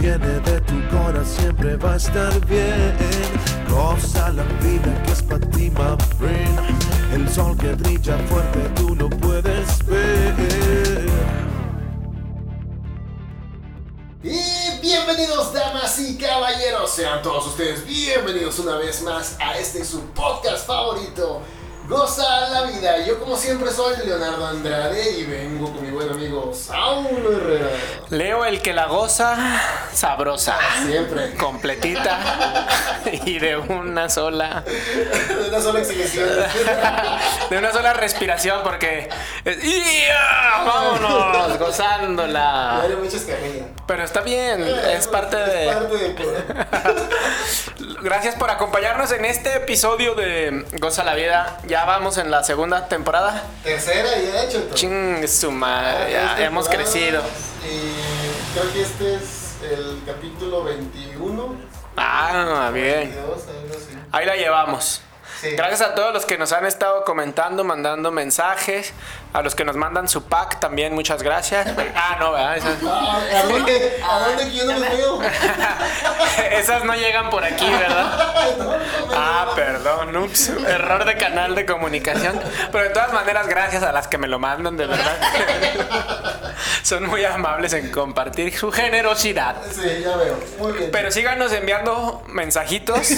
viene de tu corazón siempre va a estar bien. Goza la vida que es para ti, my friend. El sol que brilla fuerte tú lo puedes ver. Y bienvenidos damas y caballeros, sean todos ustedes bienvenidos una vez más a este su podcast favorito, Goza la vida. Yo como siempre soy Leonardo Andrade y vengo con mi buen amigo Saulo Herrera. Leo el que la goza sabrosa. Siempre. Completita y de una sola. De una sola exhibición. De una sola respiración porque. ¡Ya! ¡Vámonos! Gozándola. Muchas. Pero está bien, es parte Es de. parte de... Gracias por acompañarnos en este episodio de Goza la Vida. Ya vamos en la segunda temporada. Tercera y de hecho. entonces. Ching, su madre, ya hemos crecido. Y creo que este es el capítulo 21. Ah, bien. 22, algo así. Ahí la llevamos. Sí. Gracias a todos los que nos han estado comentando, mandando mensajes, a los que nos mandan su pack también, muchas gracias. Ah, no, ¿verdad? Esas, ¿A dónde? ¿A dónde que yo no veo? esas no llegan por aquí, ¿verdad? No, no me Ah, perdón, ups, error de canal de comunicación. Pero de todas maneras, gracias a las que me lo mandan, de verdad. Son muy amables en compartir su generosidad. Sí, ya veo. Muy bien. Pero síganos enviando mensajitos,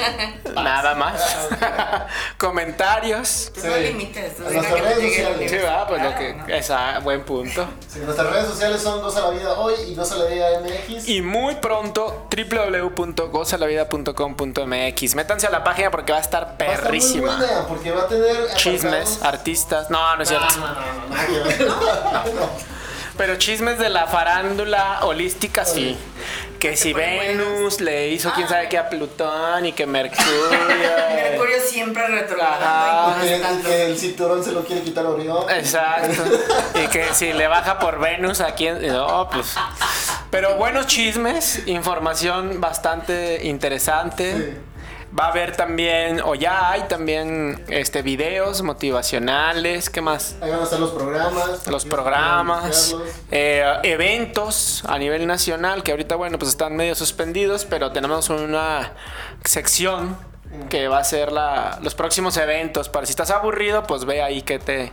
nada más, comentarios. Tú no Sí. limites, tú A diga nuestras redes sociales. Sí, va, pues lo que. ¿no? Esa, buen punto. Sí, nuestras redes sociales son Goza la Vida Hoy y Goza la Vida MX. Y muy pronto, www.gozalavida.com.mx. Métanse a la página porque va a estar Va a estar muy perrísima. buena porque va a tener Chismes, apartados- artistas. No, no es No, cierto. no, no, no, que ver. No. Pero chismes de la farándula holística, sí. Que si Venus le hizo quién sabe qué a Plutón y que Mercurio. Mercurio siempre Ajá. retrogradando Que, y que el cinturón se lo quiere quitar a Orión. Exacto. Y que si le baja por Venus aquí en... No, pues... Pero buenos chismes, información bastante interesante. Sí. Va a haber también, o ya hay también, este videos motivacionales, ¿qué más? Ahí van a estar los programas. Los programas, eh, eventos a nivel nacional que ahorita, bueno, pues están medio suspendidos, pero tenemos una sección que va a ser la, los próximos eventos. Para si estás aburrido, pues ve ahí que te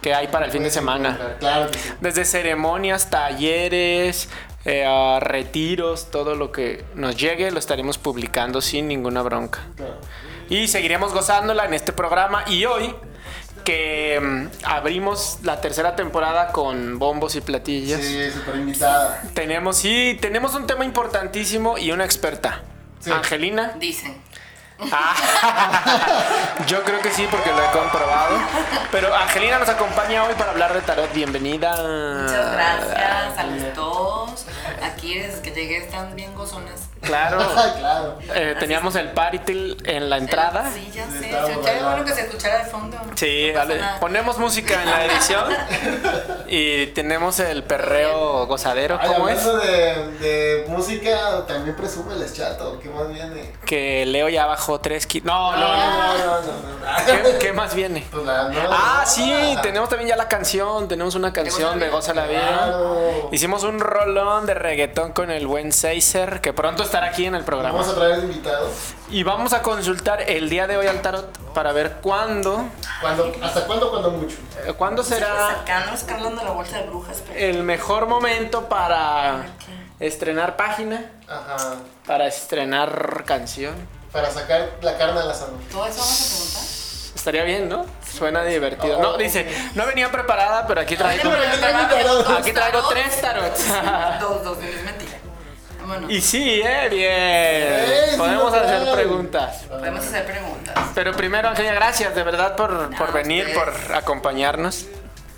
que hay para el fin de semana. Desde ceremonias, talleres, eh, a retiros, todo lo que nos llegue lo estaremos publicando sin ninguna bronca. Claro. Y seguiremos gozándola en este programa. Y hoy, que mm, abrimos la tercera temporada con bombos y platillos, Sí, súper invitada. tenemos, sí, tenemos un tema importantísimo y una experta. Sí. Angelina. Dicen. Ah, yo creo que sí, porque lo he comprobado. Pero Angelina nos acompaña hoy para hablar de tarot. Bienvenida. Muchas gracias a los dos. Aquí desde que llegué están bien gozonas. Claro. claro. Eh, teníamos el party en la entrada. Sí, ya sé. Se escuchaba bailando. bueno que se escuchara de fondo. Sí, No. Ponemos música en la edición y tenemos el perreo gozadero. Ay, ¿Cómo es? de, de música, también presume el chato. ¿Qué más viene? Que Leo ya bajó 3 kilos. No, no, no. no, no, no, no. ¿Qué, qué más viene? Pues la nueva Ah, sí, tenemos también ya la canción. Tenemos una canción de Goza la Vida. Claro. Hicimos un rolón de reggaetón con el buen Seiser, que pronto estará aquí en el programa. Vamos a traer invitados. Y vamos a consultar el día de hoy al tarot para ver cuándo, ¿Cuándo, ¿Hasta cuándo? Cuando mucho. eh, cuándo será Acá no escalando la bolsa de brujas, pero. el mejor momento para estrenar página, Ajá. para estrenar canción. Para sacar la carne al asador. ¿Todo eso vamos a preguntar? Estaría bien, ¿no? Suena divertido. No, dice, no venía preparada, pero aquí traigo, aquí traigo tarot. aquí traigo tres tarots. Dos, dos, es mentira. Vámonos. Y sí, eh, bien. sí Podemos hacer preguntas. Podemos hacer preguntas. Pero primero, Angelia, gracias de verdad por, por venir, ustedes. por acompañarnos.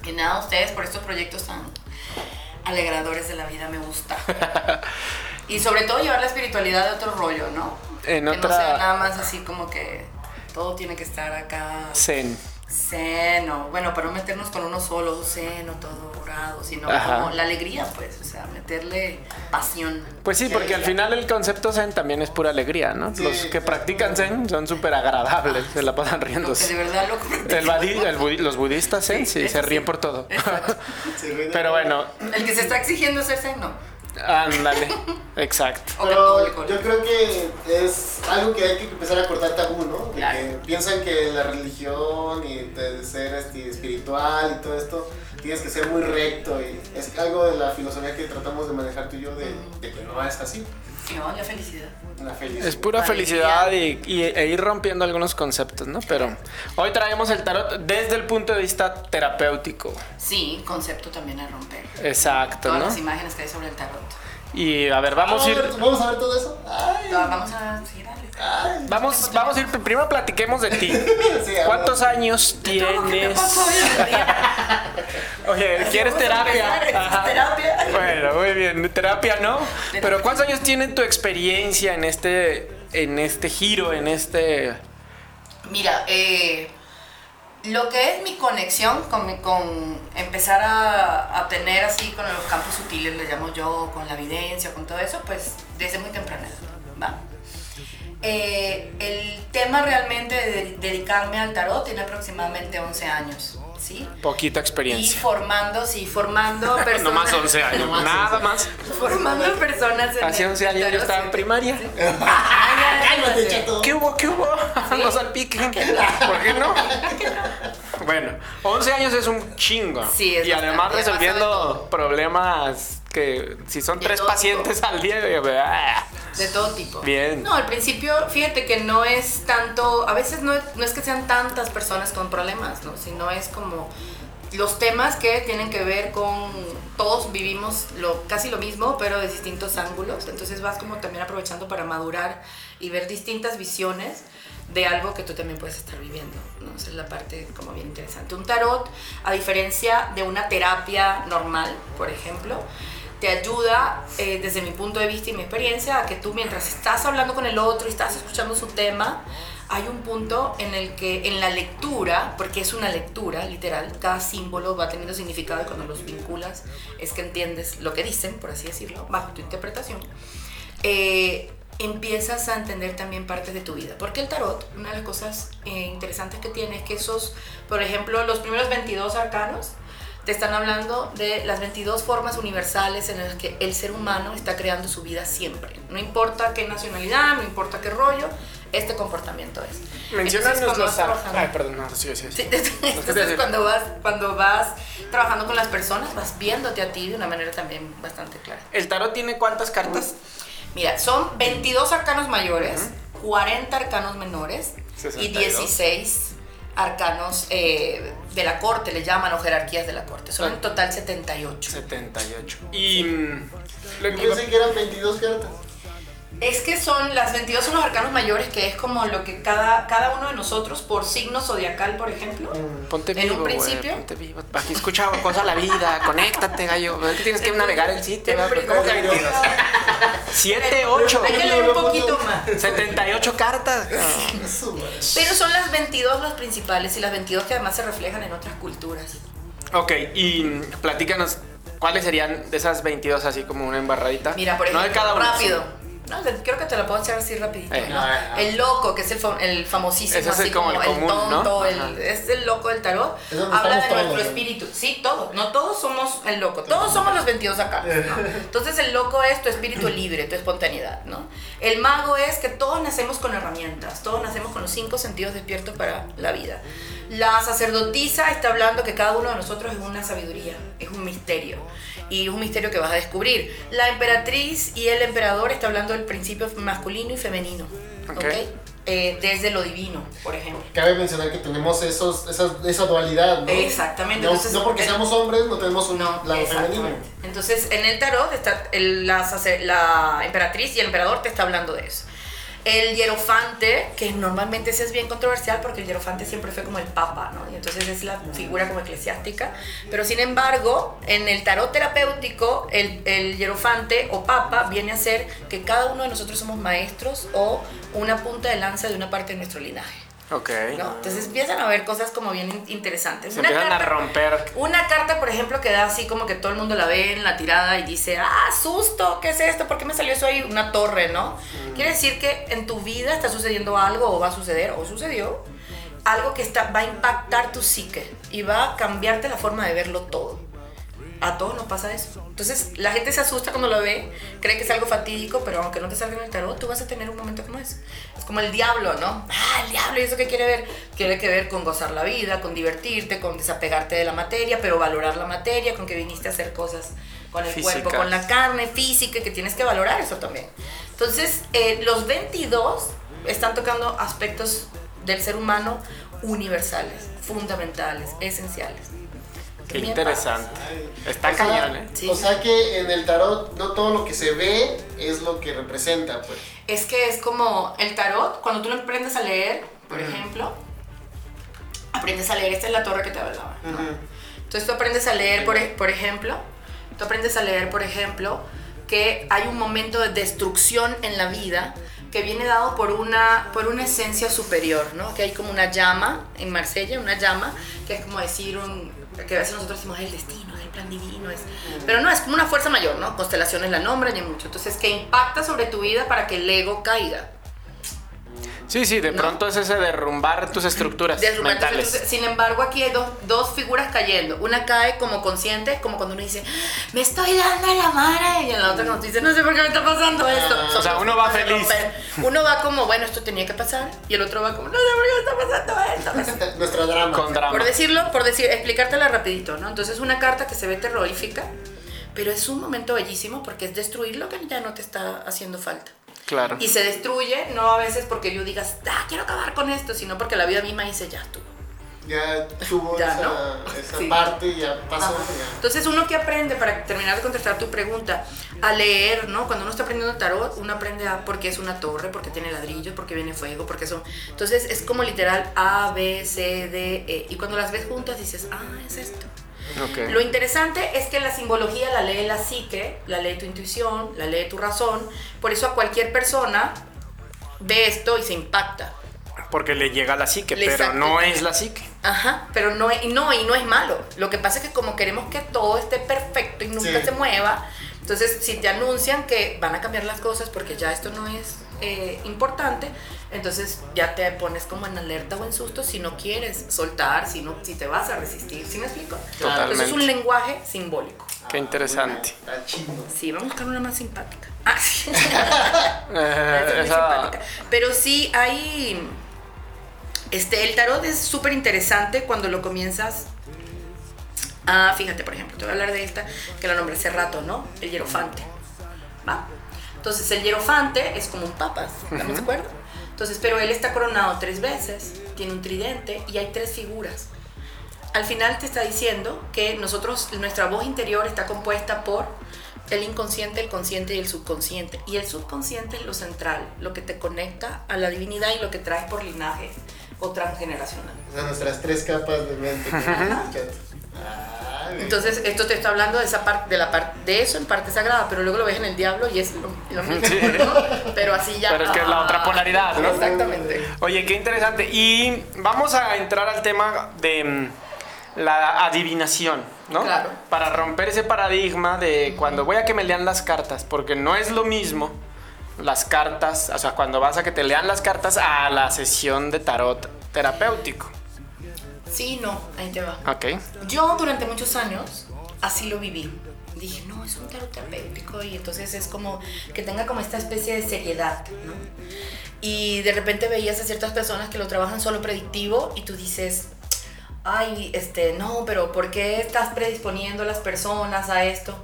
Y nada, ustedes por estos proyectos tan alegradores de la vida me gusta. y sobre todo llevar la espiritualidad de otro rollo, ¿no? En que otra- no sea nada más así como que todo tiene que estar acá Zen. Seno, bueno, para no meternos con uno solo, seno, todo dorado, sino Ajá. como la alegría, pues, o sea, meterle pasión. Pues sí, porque al final el concepto Zen también es pura alegría, ¿no? Sí, Los que practican Zen son súper agradables, se la pasan que de verdad lo El badi- el budi- los budistas Zen sí, Sí, se ríen sí. por todo. Pero bueno, El que se está exigiendo ser seno. Ándale, exacto. Pero yo creo que es algo que hay que empezar a cortar tabú, ¿no? De Claro. que piensan que la religión y de ser este, espiritual y todo esto tienes que ser muy recto y es algo de la filosofía que tratamos de manejar tú y yo de, de que no es así. No, la felicidad. La felicidad. Es pura felicidad y, y- e ir rompiendo algunos conceptos, ¿no? Pero hoy traemos el tarot desde el punto de vista terapéutico. Sí, concepto también a romper. Exacto, Todas ¿no? las imágenes que hay sobre el tarot. Y a ver, vamos a ir. ver, ¿Vamos a ver todo eso? Ay, Va- Vamos a seguir, dale. ay. Vamos, vamos a ir. Primero platiquemos de ti. Sí, ¿Cuántos años ¿Qué te tienes? Oye, ¿quieres terapia? empezar, terapia. Bueno, muy bien. Terapia no. Pero ¿cuántos años tiene tu experiencia en este, en este giro, en este. Mira, eh, lo que es mi conexión con, empezar a, tener así con los campos sutiles, le llamo yo, con la evidencia, con todo eso, pues desde muy temprana. Eh, el tema realmente de dedicarme al tarot tiene aproximadamente 11 años, ¿sí? Poquita Y experiencia. formando, sí, formando personas. No más 11 años. Nomás Nada 11. más. Formando personas en Hace el 11 años yo estaba en sí. primaria. Ay, ay, Cálmate, ay, chato. ¿Qué hubo? ¿Qué hubo? No salpiquen. ¿Por qué no? Bueno, 11 años es un chingo. Sí, es Y además bastante, además resolviendo problemas que si son tres todo pacientes al día, ah, De todo tipo. Bien. No, al principio, fíjate que no es tanto, a veces no es, no es que sean tantas personas con problemas, ¿no? Sino es como los temas que tienen que ver con, todos vivimos lo, casi lo mismo, pero de distintos ángulos. Entonces vas como también aprovechando para madurar y ver distintas visiones de algo que tú también puedes estar viviendo, ¿no? Esa es la parte como bien interesante. Un tarot, a diferencia de una terapia normal, por ejemplo, te ayuda, eh, desde mi punto de vista y mi experiencia, a que tú mientras estás hablando con el otro y estás escuchando su tema, hay un punto en el que en la lectura, porque es una lectura literal, cada símbolo va teniendo significado y cuando los vinculas es que entiendes lo que dicen, por así decirlo, bajo tu interpretación, eh, empiezas a entender también partes de tu vida. Porque el tarot, una de las cosas eh, interesantes que tiene es que esos, por ejemplo, los primeros 22 arcanos, te están hablando de las 22 formas universales en las que el ser humano está creando su vida siempre. No importa qué nacionalidad, no importa qué rollo, este comportamiento es. Cuando los trabajando- Ay, perdón, no, sí, sí, sí. Entonces cuando vas, cuando vas trabajando con las personas, vas viéndote a ti de una manera también bastante clara. ¿El tarot tiene cuántas cartas? Mira, son 22 arcanos mayores, 40 arcanos menores y 62. 16 arcanos eh, de la corte, le llaman, o jerarquías de la corte. Son en total 78. 78. Y. mm, lo Yo que- pensé que eran 22 cartas. Es que son, las 22 son los arcanos mayores, que es como lo que cada, cada uno de nosotros, por signo zodiacal, por ejemplo, Ponte en vivo, un principio. ponte vivo. Aquí escucha cosa la vida, conéctate, gallo. Es que tienes que navegar el sitio, ¿Cómo que 22? 7, 8, Hay que leer un poquito más. 78 cartas. Pero son las 22 las principales y las 22 que además se reflejan en otras culturas. Ok, y mm, platícanos, ¿cuáles serían de esas 22 así como una embarradita? Mira, por ejemplo, no de cada uno. rápido. No, creo que te lo puedo echar así rapidito. Eh. ¿no? Ah, ah. El loco, que es el, fam- el famosísimo, Ese es el así como como, el el, tonto, el, es el loco del tarot. Habla de todos, nuestro ¿no? espíritu. Sí, todos. No todos somos el loco. Todos somos los 22 acá. ¿no? Entonces el loco es tu espíritu libre, tu espontaneidad, ¿no? El mago es que todos nacemos con herramientas. Todos nacemos con los cinco sentidos despiertos para la vida. La sacerdotisa está hablando que cada uno de nosotros es una sabiduría, es un misterio. Y es un misterio que vas a descubrir. La emperatriz y el emperador está hablando del principio masculino y femenino. Ok. ¿ok? Eh, desde lo divino, por ejemplo. Cabe mencionar que tenemos esos, esa dualidad, ¿no? Exactamente, No, entonces, no porque el- seamos hombres no tenemos un No, lado femenino. Entonces, en el tarot está el- la, la emperatriz y el emperador te está hablando de eso. El hierofante, que normalmente ese es bien controversial porque el hierofante siempre fue como el papa, ¿no? Y entonces es la figura como eclesiástica. Pero sin embargo, en el tarot terapéutico, el, el hierofante o papa viene a ser que cada uno de nosotros somos maestros o una punta de lanza de una parte de nuestro linaje. Ok. ¿no? Entonces empiezan a ver cosas como bien in- interesantes. Se Una empiezan a carta- romper. una carta, por ejemplo, que da así como que todo el mundo la ve en la tirada y dice, ah, susto, ¿qué es esto? ¿Por qué me salió eso ahí? Una torre, ¿no? Mm. Quiere decir que en tu vida está sucediendo algo o va a suceder o sucedió, algo que está, va a impactar tu psique y va a cambiarte la forma de verlo todo. A todos nos pasa eso. Entonces, la gente se asusta cuando lo ve, cree que es algo fatídico, pero aunque no te salga en el tarot, tú vas a tener un momento como ese. Es como el diablo, ¿no? Ah, el diablo, ¿y eso qué quiere ver? Quiere que ver con gozar la vida, con divertirte, con desapegarte de la materia, pero valorar la materia, con que viniste a hacer cosas con el Físicas. cuerpo, con la carne física, que tienes que valorar eso también. Entonces, eh, los 22 están tocando aspectos del ser humano universales, fundamentales, esenciales. Qué interesante. Está O sea, cañón, ¿eh? Sí. O sea que en el tarot no todo lo que se ve es lo que representa, pues. Es que es como el tarot, cuando tú lo aprendes a leer, por ejemplo, aprendes a leer, esta es la torre que te hablaba, ¿no? Ujú. Entonces tú aprendes a leer, por, por ejemplo, tú aprendes a leer, por ejemplo, que hay un momento de destrucción en la vida que viene dado por una, por una esencia superior, ¿no? Que hay como una llama en Marsella, una llama, que es como decir un, que a veces nosotros decimos "Es el destino, es el plan divino, es, pero no, es como una fuerza mayor, ¿no? Constelaciones la nombran y mucho. Entonces, que impacta sobre tu vida para que el ego caiga. Sí, sí, de ¿No? pronto es ese derrumbar tus estructuras Derrumbar tus mentales. estructuras. Sin embargo, aquí hay dos, dos figuras cayendo. Una cae como consciente, como cuando uno dice, me estoy dando a la madre. Y en la otra cuando tú dices, no sé por qué me está pasando esto. Ah. O sea, uno va feliz. Uno va como, bueno, esto tenía que pasar. Y el otro va como, no sé por qué me está pasando esto. Nuestro drama. Con drama. Por decirlo, por decir, explicártela rapidito, ¿no? Entonces una carta que se ve terrorífica, pero es un momento bellísimo porque es destruir lo que ya no te está haciendo falta. Claro. Y se destruye, no a veces porque yo digas, ah, quiero acabar con esto, sino porque la vida misma dice, ya estuvo. Ya tuvo Ya, esa, ¿no? esa Sí. parte, ya pasó. Ya. Entonces uno que aprende, para terminar de contestar tu pregunta, a leer, ¿no? Cuando uno está aprendiendo tarot, uno aprende a porque es una torre, porque tiene ladrillos, porque viene fuego, porque son... Entonces es como literal A, B, C, D, E. Y cuando las ves juntas dices, ah, es esto. Lo interesante es que la simbología la lee la psique, la lee tu intuición, la lee tu razón. Por eso a cualquier persona ve esto y se impacta. Porque le llega la psique, Le pero no es la psique. Ajá, pero no, es- no, y no es malo. Lo que pasa es que como queremos que todo esté perfecto y nunca Sí. se mueva, entonces si te anuncian que van a cambiar las cosas porque ya esto no es eh, importante, entonces ya te pones como en alerta o en susto si no quieres soltar, si, no, si te vas a resistir. ¿Sí me explico? Totalmente. Entonces es un lenguaje simbólico. Qué interesante. Está chido. Sí, vamos a buscar una más simpática. Ah, sí. Eh, simpática. Pero sí hay. Este, el tarot es súper interesante cuando lo comienzas. Ah, fíjate, por ejemplo, te voy a hablar de esta que la nombré hace rato, ¿no? El hierofante. ¿Va? Entonces, el hierofante es como un papa, ¿estamos de acuerdo? Entonces, pero él está coronado tres veces, tiene un tridente y hay tres figuras. Al final te está diciendo que nosotros, nuestra voz interior está compuesta por el inconsciente, el consciente y el subconsciente. Y el subconsciente es lo central, lo que te conecta a la divinidad y lo que traes por linaje o transgeneracional. O sea, nuestras tres capas de mente. Entonces, esto te está hablando de esa parte, de la parte, de eso en parte sagrada, pero luego lo ves en el diablo y es lo, lo mismo, Sí. ¿no? Pero así ya. Pero es que es la otra polaridad, ¿no? Exactamente. Oye, qué interesante. Y vamos a entrar al tema de mm, la adivinación, ¿no? Claro. Para romper ese paradigma de cuando voy a que me lean las cartas, porque no es lo mismo las cartas, o sea, cuando vas a que te lean las cartas a la sesión de tarot terapéutico. Sí, no, ahí te va. Ok. Yo durante muchos años así lo viví. Dije, es un tarot terapéutico y entonces es como que tenga como esta especie de seriedad, ¿no? Y de repente veías a ciertas personas que lo trabajan solo predictivo y tú dices, ay, este, no, pero ¿por qué estás predisponiendo a las personas a esto?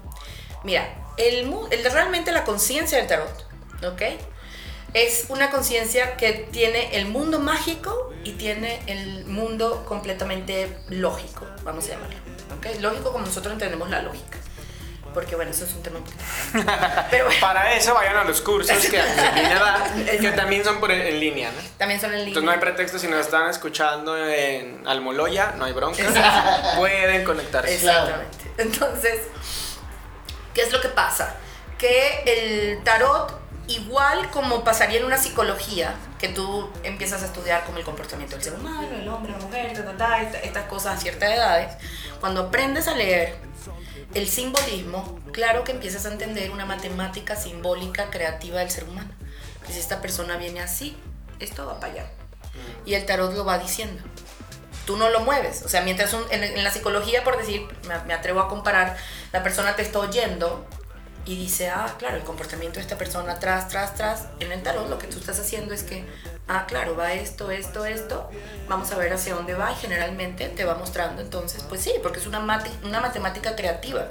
Mira, el, el- realmente la conciencia del tarot, ¿ok? Es una conciencia que tiene el mundo mágico y tiene el mundo completamente lógico, vamos a llamarlo. ¿ok? Lógico como nosotros entendemos la lógica. Porque bueno, eso es un tema. Pero bueno, Para eso vayan a los cursos que, da, que también son por en línea, ¿no? también son en línea. Entonces no hay pretexto si nos están escuchando en Almoloya, no hay bronca. Pueden conectarse. Exactamente. Entonces, ¿qué es lo que pasa? Que el tarot, igual como pasaría en una psicología, que tú empiezas a estudiar como el comportamiento del ser humano, el hombre, la mujer, ta, ta, ta, esta- estas cosas a ciertas edades, cuando aprendes a leer el simbolismo, claro que empiezas a entender una matemática simbólica creativa del ser humano. Que si esta persona viene así, esto va para allá. Y el tarot lo va diciendo. tú no lo mueves. O sea, mientras un- en, en la psicología, por decir, me, me atrevo a comparar, la persona te está oyendo y dice, ah, claro, el comportamiento de esta persona, tras, tras, tras. En el tarot lo que tú estás haciendo es que, ah, claro, va esto, esto, esto, vamos a ver hacia dónde va y generalmente te va mostrando. Entonces, pues sí, porque es una, mate- una matemática creativa.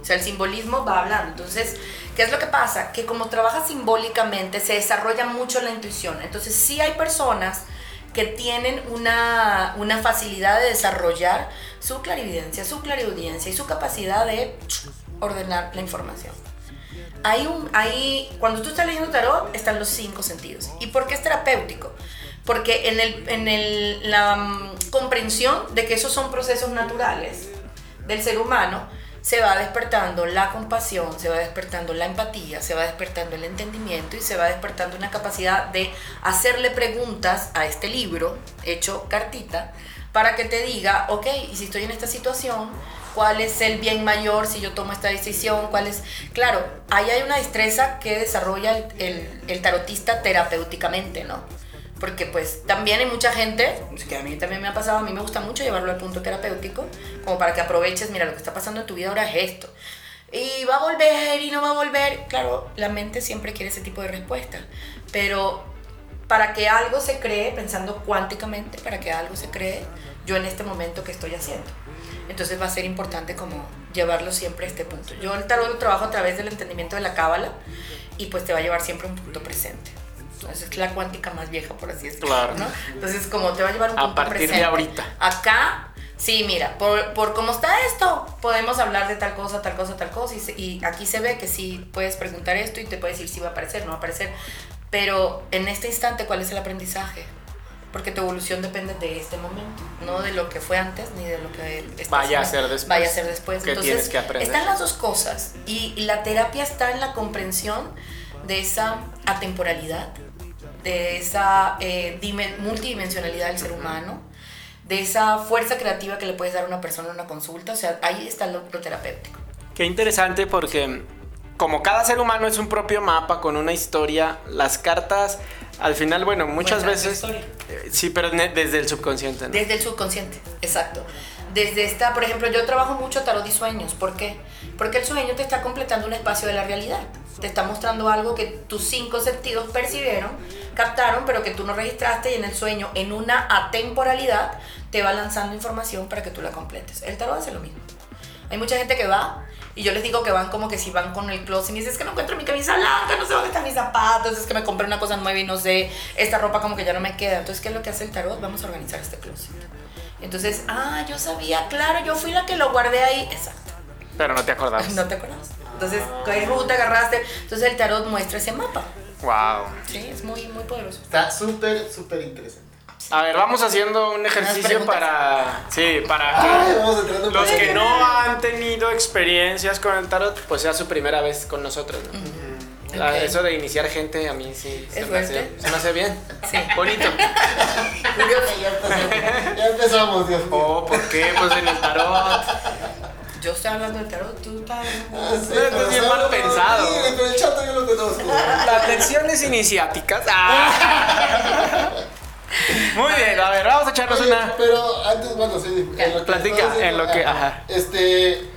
O sea, el simbolismo va hablando. Entonces, ¿qué es lo que pasa? Que como trabaja simbólicamente, se desarrolla mucho la intuición. Entonces, sí hay personas que tienen una, una facilidad de desarrollar su clarividencia, su clariaudiencia y su capacidad de ordenar la información. Hay un, hay, cuando tú estás leyendo tarot, están los cinco sentidos. ¿Y por qué es terapéutico? Porque en, el, en el, la mm, comprensión de que esos son procesos naturales del ser humano, se va despertando la compasión, se va despertando la empatía, se va despertando el entendimiento y se va despertando una capacidad de hacerle preguntas a este libro, hecho cartita, para que te diga, ok, y si estoy en esta situación, ¿cuál es el bien mayor si yo tomo esta decisión? ¿Cuál es? Claro, ahí hay una destreza que desarrolla el, el- el tarotista terapéuticamente, ¿no? Porque pues también hay mucha gente, que a mí también me ha pasado, a mí me gusta mucho llevarlo al punto terapéutico, como para que aproveches, mira, lo que está pasando en tu vida ahora es esto. Y va a volver y no va a volver. Claro, la mente siempre quiere ese tipo de respuesta, pero para que algo se cree, pensando cuánticamente, para que algo se cree, yo en este momento que estoy haciendo. Entonces va a ser importante como llevarlo siempre a este punto. Yo el tarot lo trabajo a través del entendimiento de la cábala y pues te va a llevar siempre a un punto presente. Entonces es la cuántica más vieja, por así decirlo. Claro. ¿no? Entonces como te va a llevar a un A punto partir de presente. ahorita. Acá, sí, mira, por, por cómo está esto, podemos hablar de tal cosa, tal cosa, tal cosa. Y, se- y aquí se ve que sí puedes preguntar esto y te puede decir si va a aparecer, no va a aparecer. Pero en este instante, ¿cuál es el aprendizaje? Porque tu evolución depende de este momento, no de lo que fue antes ni de lo que Vaya a ser después. Vaya a ser después. Que Entonces, tienes que aprender. están las dos cosas. Y, la terapia está en la comprensión de esa atemporalidad, de esa eh, dimen- multidimensionalidad del ser humano, de esa fuerza creativa que le puedes dar a una persona en una consulta. O sea, ahí está lo, lo terapéutico. Qué interesante porque como cada ser humano es un propio mapa con una historia, las cartas al final, bueno, muchas veces... eh, Sí, pero desde el subconsciente. ¿no? Desde el subconsciente, exacto. Desde esta, por ejemplo, yo trabajo mucho tarot y sueños. ¿Por qué? Porque el sueño te está completando un espacio de la realidad. Te está mostrando algo que tus cinco sentidos percibieron, captaron, pero que tú no registraste y en el sueño, en una atemporalidad, te va lanzando información para que tú la completes. El tarot hace lo mismo. Hay mucha gente que va y yo les digo que van como que si van con el closet y me dicen, es que no encuentro mi camisa blanca, no sé dónde están mis zapatos, es que me compré una cosa nueva y no sé, esta ropa como que ya no me queda. Entonces, ¿qué es lo que hace el tarot? Vamos a organizar este closet. Entonces, ah, yo sabía, claro, yo fui la que lo guardé ahí. Exacto. Pero no te acordabas. No te acuerdas. Entonces, ¿qué ruta agarraste? Entonces el tarot muestra ese mapa. Wow. Sí, es muy, muy poderoso. Está súper, súper interesante. A ver, vamos haciendo un ejercicio para... Sí, para Ay, que vamos entrando en los que no han tenido experiencias con el tarot, pues sea su primera vez con nosotros. ¿no? La- Ok. Eso de iniciar gente a mí sí se, ¿Es me, hace, fuerte? se me hace bien. Sí. Bonito. Ya empezamos, ya empezamos, Dios mío. Oh, ¿por qué? Pues en el tarot. Yo estoy hablando del tarot, tú estás Ah, sí, Esto es pero bien solo- mal pensado. Sí, pero el chato yo lo conozco. Las lecciones iniciáticas. Ah. Muy bien, a ver, vamos a echarnos Oye, una. Pero antes, bueno, sí, en lo que Platica, en lo que- ajá. Este,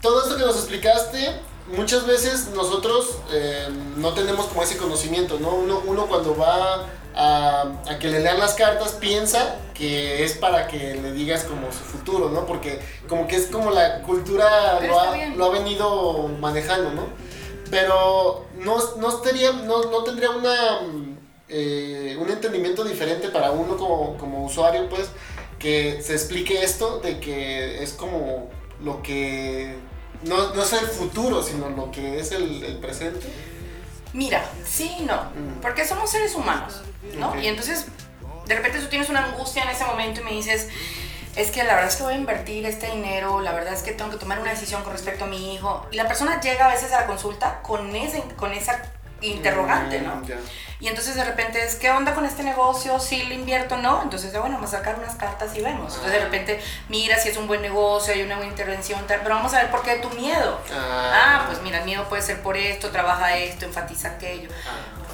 todo esto que nos explicaste, muchas veces nosotros eh, no tenemos como ese conocimiento, ¿no? Uno, uno cuando va a, a que le lean las cartas piensa que es para que le digas como su futuro, ¿no? Porque como que es como la cultura lo ha, lo ha venido manejando, ¿no? Pero no, no, estaría, no, no tendría una, eh, un entendimiento diferente para uno como, como usuario, pues, que se explique esto de que es como lo que no, no es el futuro, sino lo que es el, el presente. Mira, sí y no, Mm. porque somos seres humanos, ¿no? Y entonces, de repente tú tienes una angustia en ese momento y me dices, es que la verdad es que voy a invertir este dinero, la verdad es que tengo que tomar una decisión con respecto a mi hijo. Y la persona llega a veces a la consulta con, ese, con esa interrogante, ¿no? Mm. Y entonces de repente es, ¿qué onda con este negocio? ¿Sí le invierto o no? Entonces, bueno, vamos a sacar unas cartas y vemos. Entonces de repente, mira si es un buen negocio, hay una buena intervención, tal, pero vamos a ver por qué tu miedo. Ah. Ah, pues mira, el miedo puede ser por esto, trabaja esto, enfatiza aquello.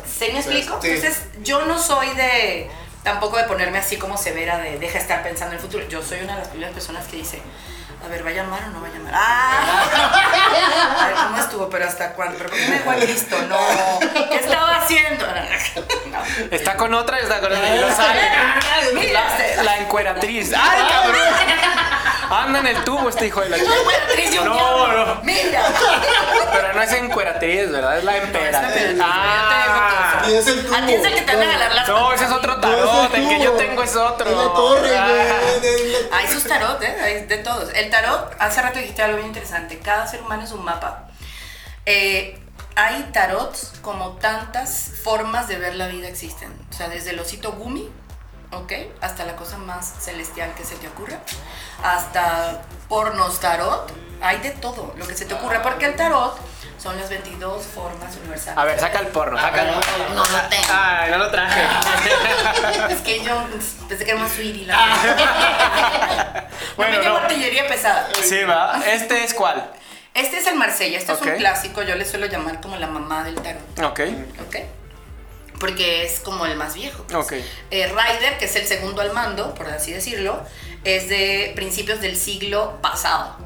¿Se me explico? sí. Entonces, yo no soy de, tampoco de ponerme así como severa de deja de estar pensando en el futuro. Yo soy una de las primeras personas que dice, a ver, ¿va a llamar o no va a llamar? ¡Ah! A ver, ¿cómo estuvo? ¿Pero hasta cuándo? ¿Pero por qué me dejó listo? No. ¿Qué estaba haciendo? No. Está con otra y está con otra. Y lo sabe. Mira, La, la encueratriz. ¡Ay, cabrón! Anda en el tubo este hijo de la chica. No, no. Mira. Pero no es encueratriz, ¿verdad? Es la emperatriz. Ah. Y es el tubo. A ti es el que te van a regalar las No, ese es otro tarot. El que yo tengo es otro. En la torre, Ah. Hay sus tarot, ¿eh? Hay de todos. El tarot, hace rato dijiste algo bien interesante. Cada ser humano es un mapa. Eh, hay tarots como tantas formas de ver la vida existen. O sea, desde el osito gumi, ¿ok? Hasta la cosa más celestial que se te ocurra. Hasta pornos tarot. Hay de todo lo que se te ocurra. Porque el tarot son las 22 formas universales. A ver, saca el porno, saca el porno. No lo tengo. Ay, no lo traje. Es que yo pensé que era más sweetie. La Bueno, no me llevo no. artillería pesada. Sí, va. ¿Este es cuál? Este es el Marsella, este es un clásico, yo le suelo llamar como la mamá del tarot, Ok. ¿ok? Porque es como el más viejo. pues. Ok. Eh, Ryder, que es el segundo al mando, por así decirlo, es de principios del siglo pasado,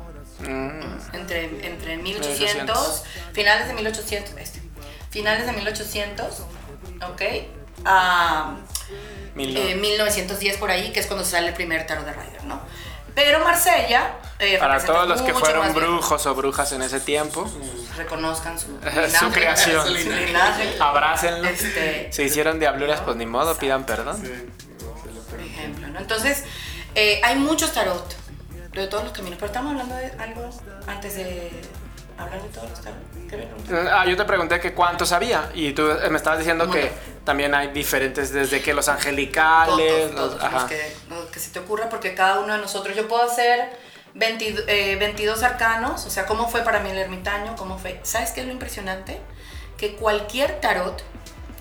Mm, entre, entre 1800, 1800. finales de 1800, este, finales de 1800, ¿ok? A mil- eh, 1910 por ahí, que es cuando sale el primer tarot de Ryder, ¿no? Pero Marsella... eh, Para todos los que fueron brujos o brujas en ese tiempo, reconozcan su, su creación. su linaje. Abrácenlo. Este, Se hicieron diabluras, pues ni modo, pidan perdón. por ejemplo, ¿no? Entonces, eh, hay muchos tarot de todos los caminos, pero estamos hablando de algo antes de hablar de todos los tarot. Ah, yo te pregunté que cuántos había y tú me estabas diciendo que también hay diferentes desde que los angelicales, Todos, los- todos, ajá. los que, los que se te ocurra, porque cada uno de nosotros, yo puedo hacer 20 eh, 22 arcanos, o sea, cómo fue para mí el ermitaño, cómo fue. ¿Sabes qué es lo impresionante? Que cualquier tarot,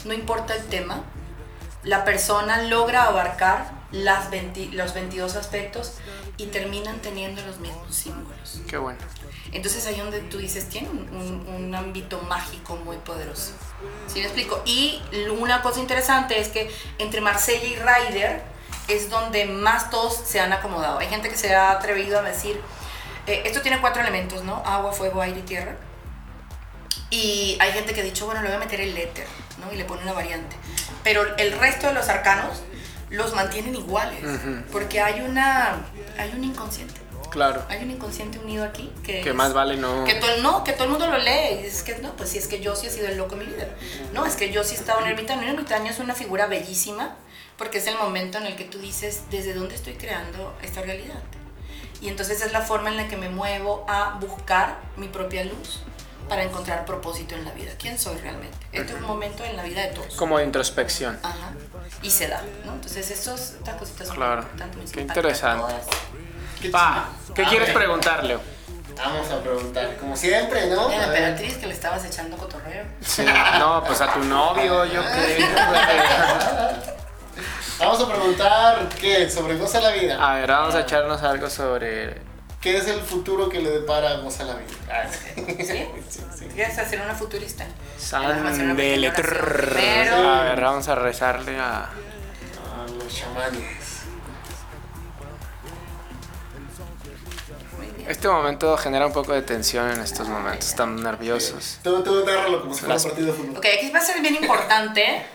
no importa el tema, la persona logra abarcar las 20 los 22 aspectos y terminan teniendo los mismos símbolos. Qué bueno. Entonces ahí donde tú dices, tiene un, un- un ámbito mágico muy poderoso. ¿Sí me explico? Y una cosa interesante es que entre Marsella y Ryder es donde más todos se han acomodado. Hay gente que se ha atrevido a decir, eh, esto tiene cuatro elementos, ¿no? Agua, fuego, aire y tierra. Y hay gente que ha dicho, bueno, le voy a meter el éter, ¿no? Y le pone una variante. Pero el resto de los arcanos los mantienen iguales, Ujú. porque hay una hay un inconsciente. Claro. Hay un inconsciente unido aquí que, Que es- más vale no. que todo, no, que todo el mundo lo lee y dices que no, pues si es que yo sí he sido el loco en mi vida. No, es que yo sí he estado en el ermitaño. El ermitaño es una figura bellísima porque es el momento en el que tú dices, ¿desde dónde estoy creando esta realidad? Y entonces es la forma en la que me muevo a buscar mi propia luz para encontrar propósito en la vida. ¿Quién soy realmente? Este es un momento en la vida de todos. Como de introspección. Ajá. Y se da, ¿no? Entonces estos, estas cositas son Claro. importantes, me Qué interesante. Pa, ¿qué A quieres ver. preguntar, Leo? Vamos a preguntar, como siempre, ¿no? La emperatriz que le estabas echando cotorreo. Sí, no, pues a tu novio, yo qué. Vamos a preguntar, ¿qué? Sobre Goza la Vida. A ver, vamos a echarnos algo sobre. ¿Qué es el futuro que le depara a Goza la Vida? Ah, ¿Sí? sí, sí. ¿Quieres hacer una futurista? Vamos a ver, vamos a rezarle a. A los chamanes. Este momento genera un poco de tensión en estos momentos, están nerviosos. Tú narralo como si fuera Las- un partido de fútbol. Ok, aquí va a ser bien importante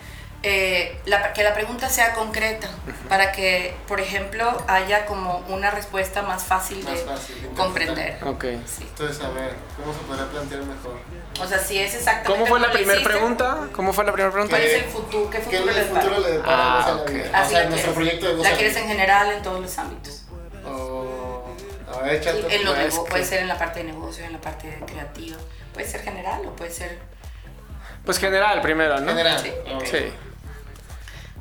eh, la- que la pregunta sea concreta para que, por ejemplo, haya como una respuesta más fácil de Más fácil de comprender. Ok. Sí. Entonces, a ver, ¿cómo se podrá plantear mejor? O sea, si es exactamente ¿Cómo fue la lo primera pregunta? ¿Cómo fue la primera pregunta? ¿Cuál es ¿Qué- el futuro? ¿Qué ¿Qué futuro el les futuro le depara Ah, a Goza la ok. Vida? Así o sea, la nuestro quieres. proyecto de La quieres en general en todos los ámbitos. O- A ver, échate. En Pues nego- que- Puede ser en la parte de negocio, en la parte de creativa. Puede ser general o puede ser... Pues general primero, ¿no? General. Sí. Ok. Sí.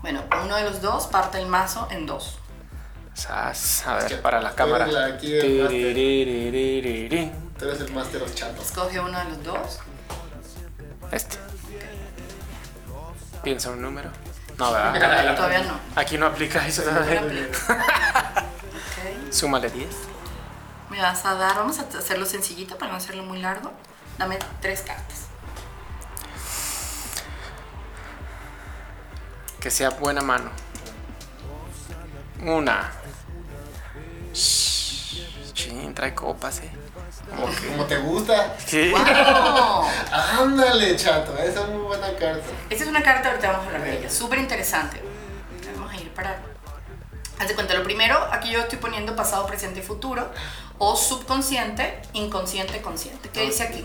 Bueno, uno de los dos parte el mazo en dos. Sas, a Es que ver, para la tú cámara. eres la- aquí. Tú eres el máster. Escoge uno de los dos. Este. Piensa un número. No, ¿verdad? Todavía no. Aquí no aplica eso. No aplica. Ok. Súmale 10. Me vas a dar, vamos a hacerlo sencillito para no hacerlo muy largo. Dame tres cartas. Que sea buena mano. Una. Shh, Chin, trae copas, eh. Como, como te gusta. Sí. ¡Wow! Ándale, chato, esa es muy buena carta. Esta es una carta, ahorita vamos a hablar de ella, súper interesante. Vamos a ir para... Haz de cuenta, lo primero, aquí yo estoy poniendo pasado, presente y futuro, o subconsciente, inconsciente, consciente. ¿Qué dice aquí?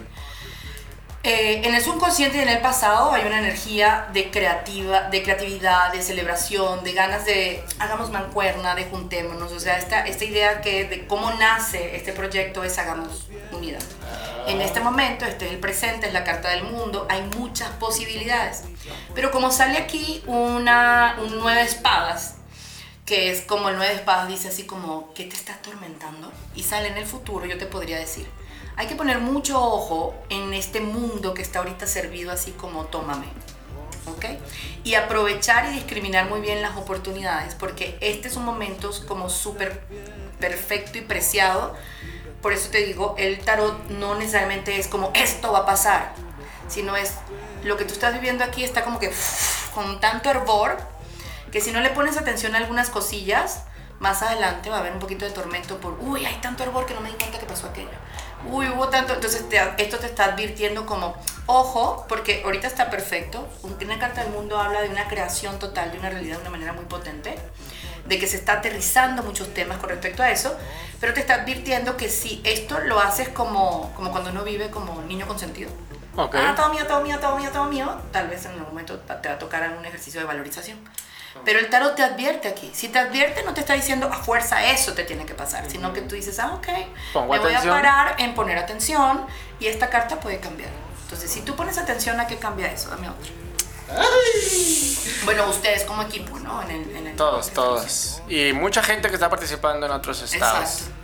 Eh, en el subconsciente y en el pasado hay una energía de, creativa, de creatividad, de celebración, de ganas de hagamos mancuerna, de juntémonos. O sea, esta, esta idea que de cómo nace este proyecto es hagamos unidad. En este momento, este es el presente, es la carta del mundo, hay muchas posibilidades. Pero como sale aquí una, un nueve espadas, que es como el nueve espadas dice así como, ¿qué te está atormentando? Y sale en el futuro, yo te podría decir, hay que poner mucho ojo en este mundo que está ahorita servido así como tómame. ¿ok? Y aprovechar y discriminar muy bien las oportunidades, porque este es un momento como súper perfecto y preciado. Por eso te digo, el tarot no necesariamente es como esto va a pasar, sino es lo que tú estás viviendo aquí está como que con tanto hervor que si no le pones atención a algunas cosillas, más adelante va a haber un poquito de tormento por, uy, hay tanto hervor que no me di cuenta que pasó aquello. Uy, hubo tanto. Entonces te- esto te está advirtiendo como, ojo, porque ahorita está perfecto. Una carta del mundo habla de una creación total, de una realidad de una manera muy potente, de que se está aterrizando muchos temas con respecto a eso, pero te está advirtiendo que si esto lo haces como, como cuando uno vive como niño consentido. Ok. Ah, todo mío, todo mío, todo mío, todo mío. Tal vez en algún momento te va a tocar algún ejercicio de valorización. Pero el tarot te advierte aquí. Si te advierte, no te está diciendo a fuerza eso te tiene que pasar, sino que tú dices, ah, ok, Pongo me voy atención. a parar en poner atención y esta carta puede cambiar. Entonces, si tú pones atención a qué cambia eso, dame otro. Bueno, ustedes como equipo, ¿no? En el, en el- Todos, en el todos. Y mucha gente que está participando en otros estados. Exacto.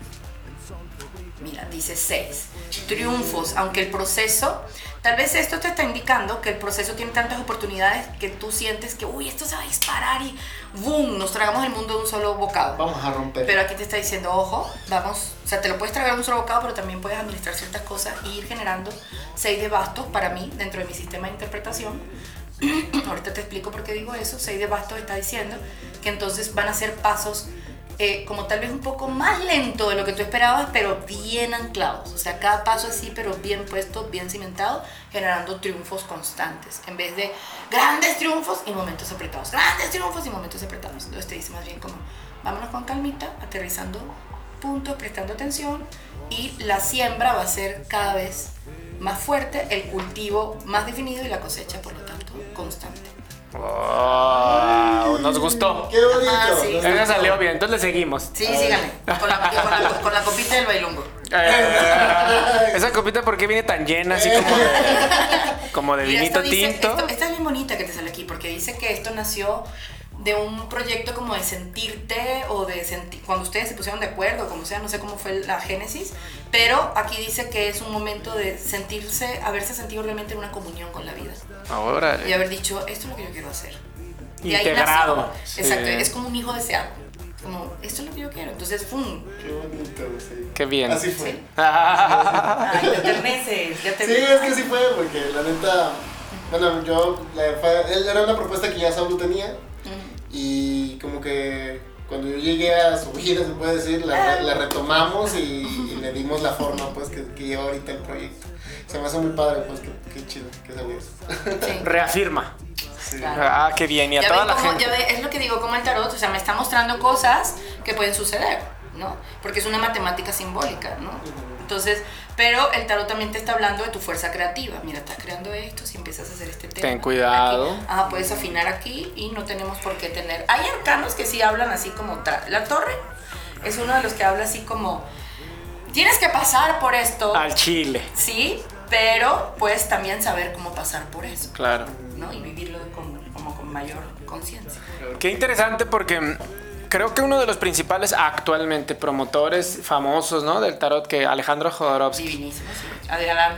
Mira, dice 6. Triunfos, aunque el proceso, tal vez esto te está indicando que el proceso tiene tantas oportunidades que tú sientes que, uy, esto se va a disparar y ¡boom! Nos tragamos el mundo de un solo bocado. Vamos a romper. Pero aquí te está diciendo, ojo, vamos, o sea, te lo puedes tragar de un solo bocado, pero también puedes administrar ciertas cosas y ir generando seis de bastos para mí dentro de mi sistema de interpretación. Ahorita te explico por qué digo eso. Seis de bastos está diciendo que entonces van a ser pasos eh, como tal vez un poco más lento de lo que tú esperabas, pero bien anclados. O sea, cada paso así, pero bien puesto, bien cimentado, generando triunfos constantes. En vez de grandes triunfos y momentos apretados. Grandes triunfos y momentos apretados. Entonces te dice más bien como, vámonos con calmita, aterrizando puntos, prestando atención y la siembra va a ser cada vez más fuerte, el cultivo más definido y la cosecha, por lo tanto, constante. Wow, nos gustó. Qué bonito. Ajá, sí. Nos Eso gustó. salió bien, entonces le seguimos. Sí, síganme, con la, con la- con la copita del bailongo. Eh, esa copita, ¿por qué viene tan llena? Así como de, como de Mira, vinito esta dice- tinto. Esta, esta es bien bonita que te sale aquí, porque dice que esto nació de un proyecto como de sentirte o de sentir, cuando ustedes se pusieron de acuerdo, como sea, no sé cómo fue la génesis, pero aquí dice que es un momento de sentirse, haberse sentido realmente en una comunión con la vida Ahora. y haber dicho, esto es lo que yo quiero hacer. Y ahí Integrado. nació. Sí. Exacto, es como un hijo deseado. Como, esto es lo que yo quiero. Entonces, ¡pum! Qué bonito, sí. Qué bien. Así fue. Sí. Sí, Ay, te enterneces, ya te es que sí fue, porque la neta. Bueno, yo. la- era una propuesta que ya Saulo tenía. Y como que cuando yo llegué a su vida, se puede decir, la, la retomamos y, y le dimos la forma pues que, que lleva ahorita el proyecto. Se me hace muy padre, pues qué, qué chido que salió eso. Sí. Reafirma. Sí. Claro. Ah, qué bien. Y a Ya toda ven la cómo- gente. ya ve- es lo que digo, como el tarot, o sea, me está mostrando cosas que pueden suceder, ¿no? Porque es una matemática simbólica, ¿no? Entonces, pero el tarot también te está hablando de tu fuerza creativa. Mira, estás creando esto, si empiezas a hacer este tema. Ten cuidado. aquí, ah, puedes afinar aquí y no tenemos por qué tener. Hay arcanos que sí hablan así como. La torre es uno de los que habla así como. Tienes que pasar por esto. Al chile. Sí, pero puedes también saber cómo pasar por eso, Claro. ¿no? Y vivirlo con, como con mayor conciencia. Qué interesante porque creo que uno de los principales actualmente promotores famosos, ¿no? Del tarot, que Alejandro Jodorowsky, Divinísimo, sí.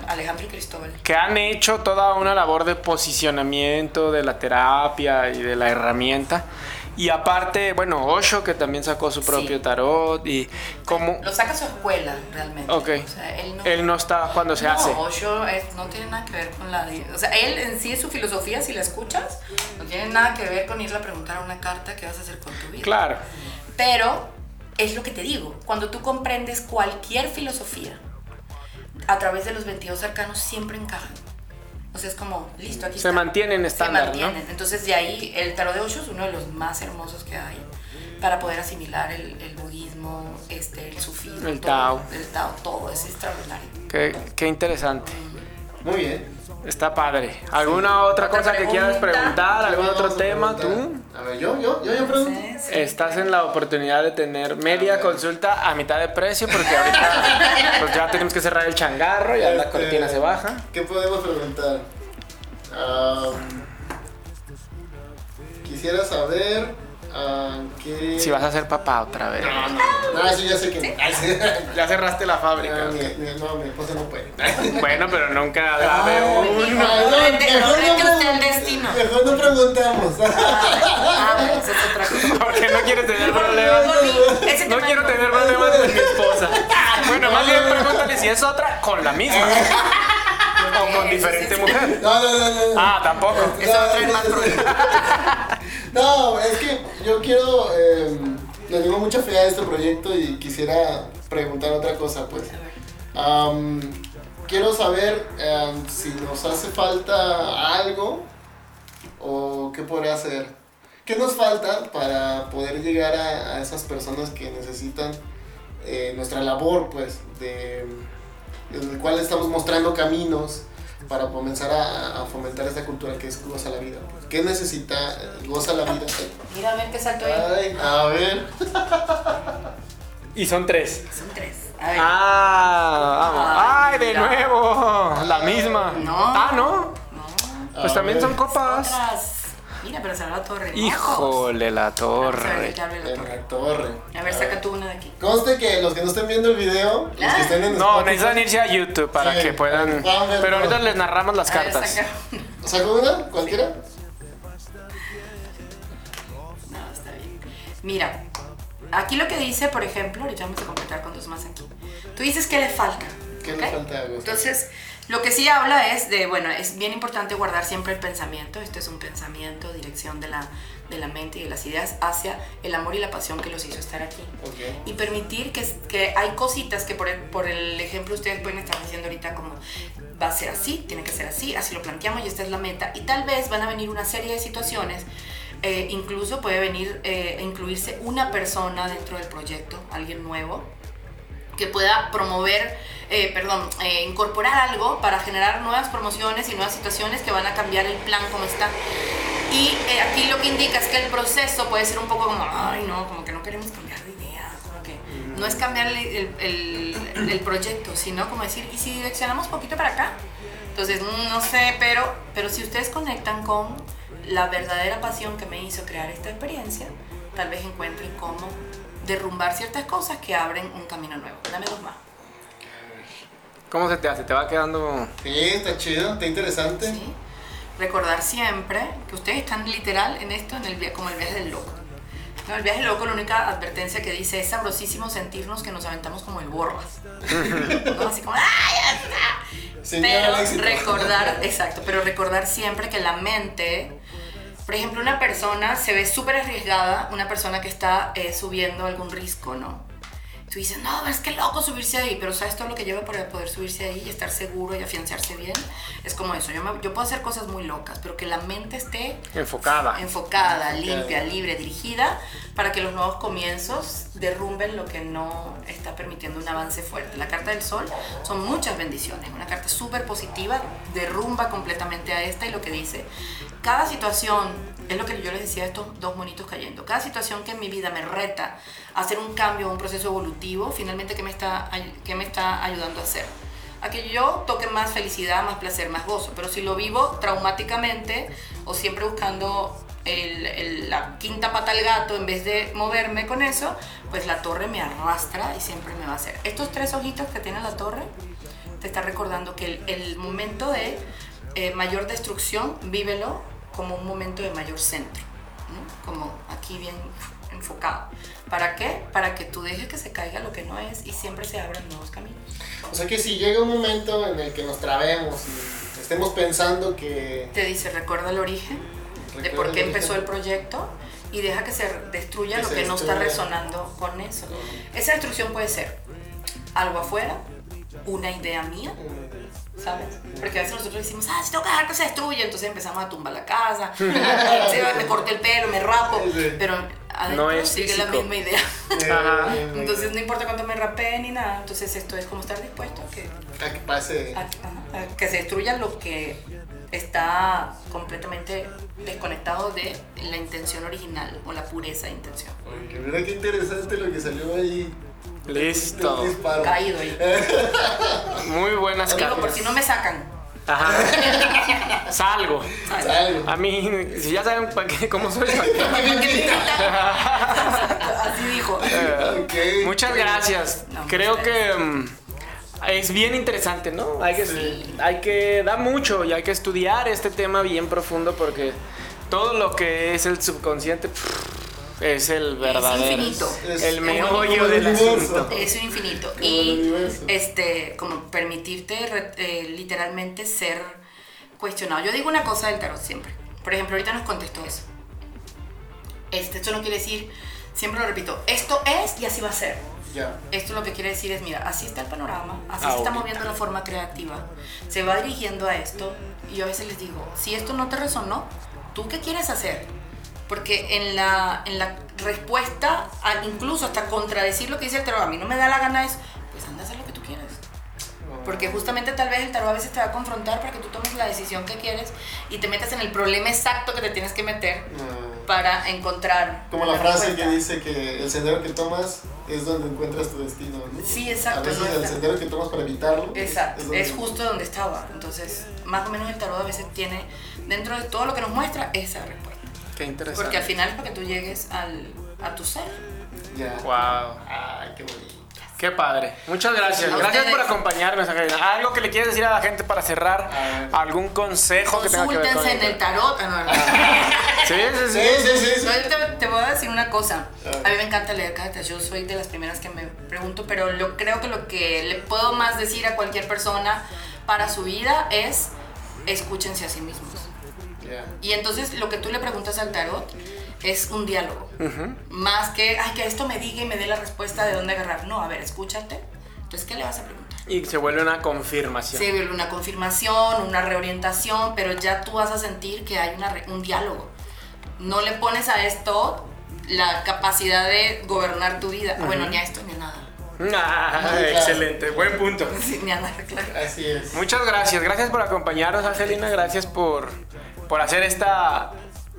Alejandro y Cristóbal. que han hecho toda una labor de posicionamiento de la terapia y de la herramienta. Y aparte, bueno, Osho, que también sacó su propio Sí. tarot y como... Lo saca su escuela, realmente. Ok. O sea, él no... Él no está cuando se no, hace. Osho es- no tiene nada que ver con la... O sea, él en sí, su filosofía, si la escuchas, no tiene nada que ver con irle a preguntar a una carta qué vas a hacer con tu vida. Claro. Pero es lo que te digo, cuando tú comprendes cualquier filosofía, a través de los 22 arcanos siempre encajan. O sea, es como, listo, aquí Se está. mantienen Se estándar, mantienen. ¿no? Entonces, de ahí, el tarot de Osho es uno de los más hermosos que hay para poder asimilar el, el budismo, este, el sufismo, El todo, Tao. el Tao, todo, es extraordinario. Qué, qué interesante. Muy bien. Está padre. ¿Alguna otra ¿Otra cosa que quieras pregunta? preguntar? ¿Algún otro tema tú? A ver, yo, yo, yo, yo pregunto. Sí, sí. Estás en la oportunidad de tener media A ver. consulta a mitad de precio porque ahorita pues ya tenemos que cerrar el changarro, ya la Este, cortina se baja. ¿Qué podemos preguntar? Am, quisiera saber qué. Si vas a ser papá otra vez. No, no, no, eso ya sé que. Sí. Ya cerraste la fábrica. No, mi, mi- no, mi esposa no puede. Bueno, pero nunca grabé ay, uno. mejor no el destino. Mejor no preguntamos. Ah, bueno, esa es otra cosa. Porque no quieres tener problemas. No quiero tener problemas con mi esposa. Bueno, más bien pregúntale si es otra con la misma. O con diferente mujer. No, no, no, no. Ah, tampoco. Eso va a traer más problemas. No, es que yo quiero. eh, le tengo mucha fe a este proyecto y quisiera preguntar otra cosa, pues. Quiero saber am, si nos hace falta algo o qué podría hacer. ¿Qué nos falta para poder llegar a, a esas personas que necesitan eh, nuestra labor, pues, de, en el cual estamos mostrando caminos para comenzar a, a fomentar esta cultura que es goza la vida? pues? ¿Qué necesita eh, goza la vida? Mira a ver qué salto ahí. Ay, a ver. Y son tres. Son tres. A ver. Ah, vamos. Ay, Ay, de mira. nuevo. La misma. No. Ah, ¿no? No, Pues A también ver. son copas. otras. Mira, pero se ve la torre. Híjole, la Vamos a ver torre. la En torre. la torre. A ver, saca tú una de aquí. Conste que los que no estén viendo el video, los que estén en No, Spotify- necesitan irse a YouTube para Sí, que puedan. Pero ahorita les narramos las A ver, cartas. saca una. ¿Saco una? ¿Cualquiera? No, está bien. Mira, aquí lo que dice, por ejemplo, ahorita vamos a completar con dos más aquí. Tú dices que le falta. ¿Qué le falta? Entonces, lo que sí habla es de, bueno, es bien importante guardar siempre el pensamiento. Esto es un pensamiento, dirección de la, de la mente y de las ideas hacia el amor y la pasión que los hizo estar aquí. Y permitir que, que hay cositas que por el, por el ejemplo ustedes pueden estar diciendo ahorita como va a ser así, tiene que ser así, así lo planteamos y esta es la meta. Y tal vez van a venir una serie de situaciones, eh, incluso puede venir eh, a incluirse una persona dentro del proyecto, alguien nuevo, que pueda promover, eh, perdón, eh, incorporar algo para generar nuevas promociones y nuevas situaciones que van a cambiar el plan como está. Y eh, aquí lo que indica es que el proceso puede ser un poco como, ay no, como que no queremos cambiar de idea, como que no es cambiar el, el- el- proyecto, sino como decir, ¿y si direccionamos poquito para acá? Entonces, no sé, pero, pero si ustedes conectan con la verdadera pasión que me hizo crear esta experiencia, tal vez encuentren cómo derrumbar ciertas cosas que abren un camino nuevo. Dame dos más. ¿Cómo se te hace? ¿Te va quedando.? Sí, está chido, está interesante. ¿sí? Recordar siempre que ustedes están literal en esto, en el via- como el viaje del loco. No, el viaje del loco, la única advertencia que dice es sabrosísimo sentirnos que nos aventamos como el borras. ¿No? Así como, ¡ay, Pero recordar, exacto, pero recordar siempre que la mente, por ejemplo, una persona se ve súper arriesgada, una persona que está eh, subiendo algún risco, ¿no? Tú dices, no, es que loco subirse ahí, pero ¿sabes todo lo que lleva para poder subirse ahí y estar seguro y afianzarse bien? Es como eso, yo, me- yo puedo hacer cosas muy locas, pero que la mente esté Enfocada. enfocada, limpia, libre, dirigida, para que los nuevos comienzos derrumben lo que no está permitiendo un avance fuerte. La carta del sol son muchas bendiciones, una carta súper positiva, derrumba completamente a esta y lo que dice, cada situación, es lo que yo les decía a estos dos monitos cayendo, cada situación que en mi vida me reta a hacer un cambio, un proceso evolutivo, finalmente, ¿qué me está, qué me está ayudando a hacer? a que yo toque más felicidad, más placer, más gozo. Pero si lo vivo traumáticamente o siempre buscando el- el- la quinta pata al gato en vez de moverme con eso, pues la torre me arrastra y siempre me va a hacer. Estos tres ojitos que tiene la torre te está recordando que el, el momento de eh, mayor destrucción, vívelo como un momento de mayor centro, ¿no? como aquí bien enfocado. ¿Para qué? Para que tú dejes que se caiga lo que no es y siempre se abran nuevos caminos. O sea que si llega un momento en el que nos trabemos y estemos pensando que... te dice recuerda el origen de por qué el empezó origen. el proyecto y deja que se destruya Que lo se que no está resonando con eso. Esa destrucción puede ser algo afuera, una idea mía, ¿sabes? Porque a veces nosotros decimos, ah, si tengo que dejar que se destruya, entonces empezamos a tumbar la casa, me corté el pelo, me rapo, pero adentro No es sigue la físico. misma idea. Ajá. Entonces no importa cuánto me rapee ni nada, entonces esto es como estar dispuesto a que, a que pase. a, a- a que se destruya lo que está completamente desconectado de la intención original o la pureza de intención. Oye, mira qué interesante lo que salió ahí. Listo. Caído ahí. Muy buenas Digo, por si no me sacan. Ajá. Salgo. Salgo. A mí, si ya saben pa' qué- cómo soy. Así dijo. Eh. Muchas gracias. No, Creo muchas que mm, es bien interesante, ¿no? Hay que, Sí. hay que dar mucho y hay que estudiar este tema bien profundo porque todo lo que es el subconsciente pff, es el verdadero. infinito. Es el meollo el del asunto. Es un infinito. Como Y este, como permitirte eh, literalmente ser cuestionado. Yo digo una cosa del tarot siempre. Por ejemplo, ahorita nos contestó eso. Este, esto no quiere decir, siempre lo repito, esto es y así va a ser. Esto lo que quiere decir es, mira, así está el panorama, así se está moviendo la forma creativa, se va dirigiendo a esto y yo a veces les digo, si esto no te resonó, ¿tú qué quieres hacer? Porque en la, en la respuesta, a- incluso hasta contradecir lo que dice el tarot, a mí no me da la gana es, pues anda a hacer lo que tú quieres. Porque justamente tal vez el tarot a veces te va a confrontar para que tú tomes la decisión que quieres y te metas en el problema exacto que te tienes que meter Ah, para encontrar. Como la frase que respuesta. dice que el sendero que tomas es donde encuentras tu destino. ¿no? Sí, exacto, A veces el sendero que tomas para evitarlo. Exacto, donde- es justo donde estaba. Entonces, más o menos el tarot a veces tiene, dentro de todo lo que nos muestra, esa respuesta. Qué interesante. Porque al final es para que tú llegues al, a tu ser. Ya. Wow. Ay, qué bonito. Qué padre. Muchas gracias. Gracias por acompañarnos, Angelina. ¿Algo que le quieres decir a la gente para cerrar? ¿Algún consejo que tenga que ver con en el tarot. Ah, no, no. Sí, sí, sí. Sí, sí, sí. sí. No, yo te, te voy a decir una cosa. A mí me encanta leer cartas. Yo soy de las primeras que me pregunto, pero lo, creo que lo que le puedo más decir a cualquier persona para su vida es escúchense a sí mismos. Y entonces lo que tú le preguntas al tarot es un diálogo. Más que, ay, que esto me diga y me dé la respuesta de dónde agarrar. No, a ver, escúchate. Entonces, ¿qué le vas a preguntar? Y se vuelve una confirmación. Se vuelve una confirmación, una reorientación, pero ya tú vas a sentir que hay una un diálogo. No le pones a esto la capacidad de gobernar tu vida. Bueno, ni a esto ni a nada. Ah, claro. excelente, buen punto. Sí, ni a nada, claro. Así es. Muchas gracias, gracias por acompañarnos, Angelina. Gracias por, por hacer esta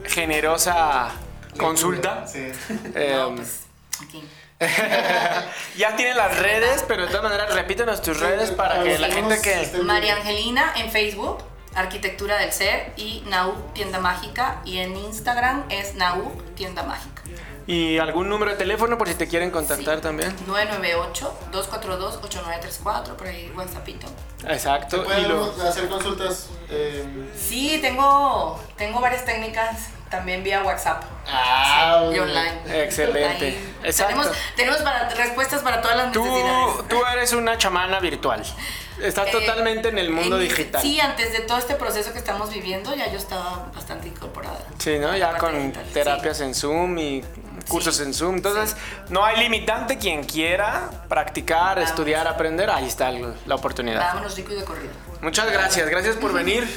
generosa consulta. Sí. Eh, No, pues, aquí. ya tienen las redes, pero de todas maneras repítenos tus redes para que la gente que... María Angelina en Facebook, Arquitectura del Ser, y Nau Tienda Mágica, y en Instagram es Nau Tienda Mágica. Y algún número de teléfono por si te quieren contactar Sí. también. 998-242-8934, por ahí WhatsAppito. ¿Se Exacto. Y pueden lo, hacer consultas? eh, Sí, tengo, tengo varias técnicas también vía WhatsApp Ah, y online. Excelente. Exacto. Tenemos, tenemos para, respuestas para todas las tú, necesidades. tú eres una chamana virtual. Estás Eh, totalmente en el mundo en- digital. Sí, antes de todo este proceso que estamos viviendo, ya yo estaba bastante incorporada. Sí, ¿no? Ya con digital, sí. terapias en Zoom y cursos Sí. en Zoom. Entonces, no hay limitante. Quien quiera practicar, estudiar, aprender, ahí está la oportunidad. Vámonos rico y de corrido. Muchas gracias. Gracias por venir.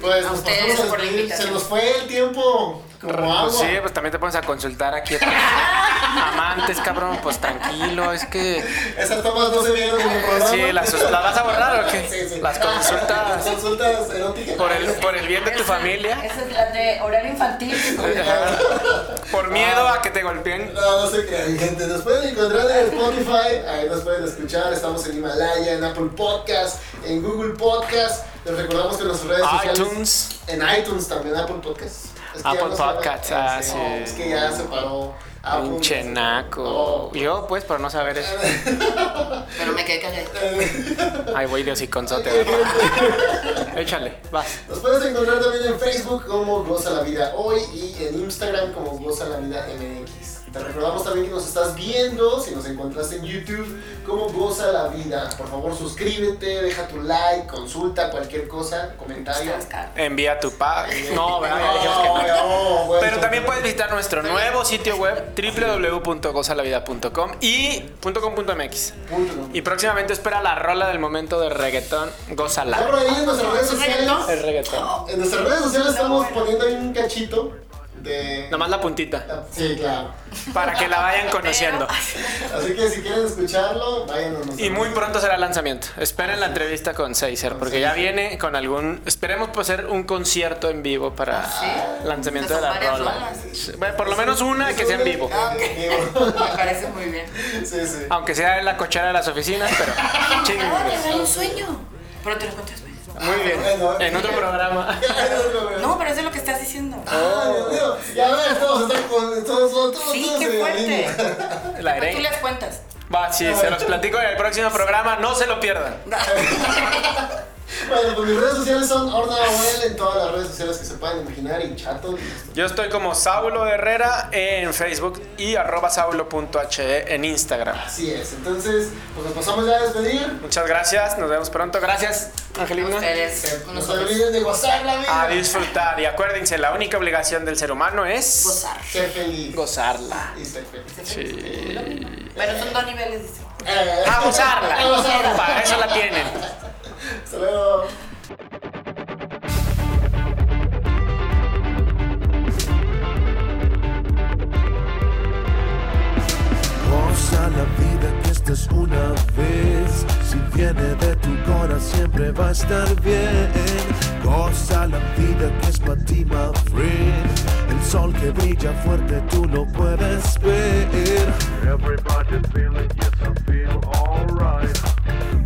Pues A nos ustedes pasamos a por la. Se nos fue el tiempo como agua. Pues sí, pues también te pones a consultar aquí. Amantes, cabrón, pues tranquilo. Es que... Esas tomas no se vieron en el programa. Sí, ¿las, ¿las vas a borrar o qué? Sí, sí. Las Las consultas consultas eróticas. por el, por el bien de tu familia. Esa es la de horario infantil. Por miedo a que te golpeen. No, no se crean, gente. Nos pueden encontrar en Spotify, ahí nos pueden escuchar. Estamos en Himalaya, en Apple Podcast, en Google Podcast. Les recordamos que nuestras redes sociales. iTunes. En iTunes también, Apple Podcast. Es que Apple Podcasts, ah, sí. Es que ya se paró. Pinche naco. Oh. Yo, pues, por no saber eso. Pero me quedé calladita. Ay, voy de hociconzote. Échale, vas. Nos puedes encontrar también en Facebook como Goza la Vida Hoy y en Instagram como Goza la Vida MX. Te recordamos también que nos estás viendo, si nos encontraste en YouTube, como Goza la Vida. Por favor, suscríbete, deja tu like, consulta cualquier cosa, comentario. Envía tu pack. No, ¿verdad? No. no, bueno. Pero también puedes visitar nuestro nuevo sitio web www.gozalavida.com y .com.mx. Punto, no. Y próximamente espera la rola del momento de reggaetón, ahí en nuestras. En nuestras redes sociales No, estamos poniendo ahí un cachito de. Nomás la puntita. Sí, claro. Para que la vayan conociendo. Así que si quieren escucharlo, vayan Y muy pronto será el lanzamiento. Esperen la entrevista con Seiser, porque ya viene con algún. Esperemos pues hacer un concierto en vivo para ¿Sí? lanzamiento de la rola. bueno, por lo menos una que sea en vivo. Ah, vivo. Me parece muy bien. Sí, sí. Aunque sea en la cochera de las oficinas, pero. Ah, chingue. hay un sueño. Pero te lo cuento después. Muy bien. Bueno, En otro programa. No, pero eso es lo que estás diciendo. Ah, Dios mío. Ya ves, todos están con. Todos, todos, todos, Sí, qué fuerte. La tú les cuentas. Va, sí, se los platico en el próximo programa. No se lo pierdan. Bueno, pues mis redes sociales son Orna Abuel en todas las redes sociales que se puedan imaginar y chato. Yo estoy como Saulo Herrera en Facebook y arroba saulo.he en Instagram. Así es. Entonces, pues nos pasamos ya a despedir. Muchas gracias, nos vemos pronto. Gracias, Angelina. Ustedes, No se olviden de gozar la vida. A disfrutar. Y acuérdense, la única obligación del ser humano es Gozar. Ser feliz. gozarla. Y ser feliz. Sí. Pero son dos niveles distintos. Eh, A gozarla. A gozarla. Para eso la tienen. Hasta luego. Goza la vida que esta es una vez. Si viene de tu corazón siempre va a estar bien. Goza la vida que es para ti, my friend. El sol que brilla fuerte tú lo puedes ver. Everybody feeling, yes, I feel alright.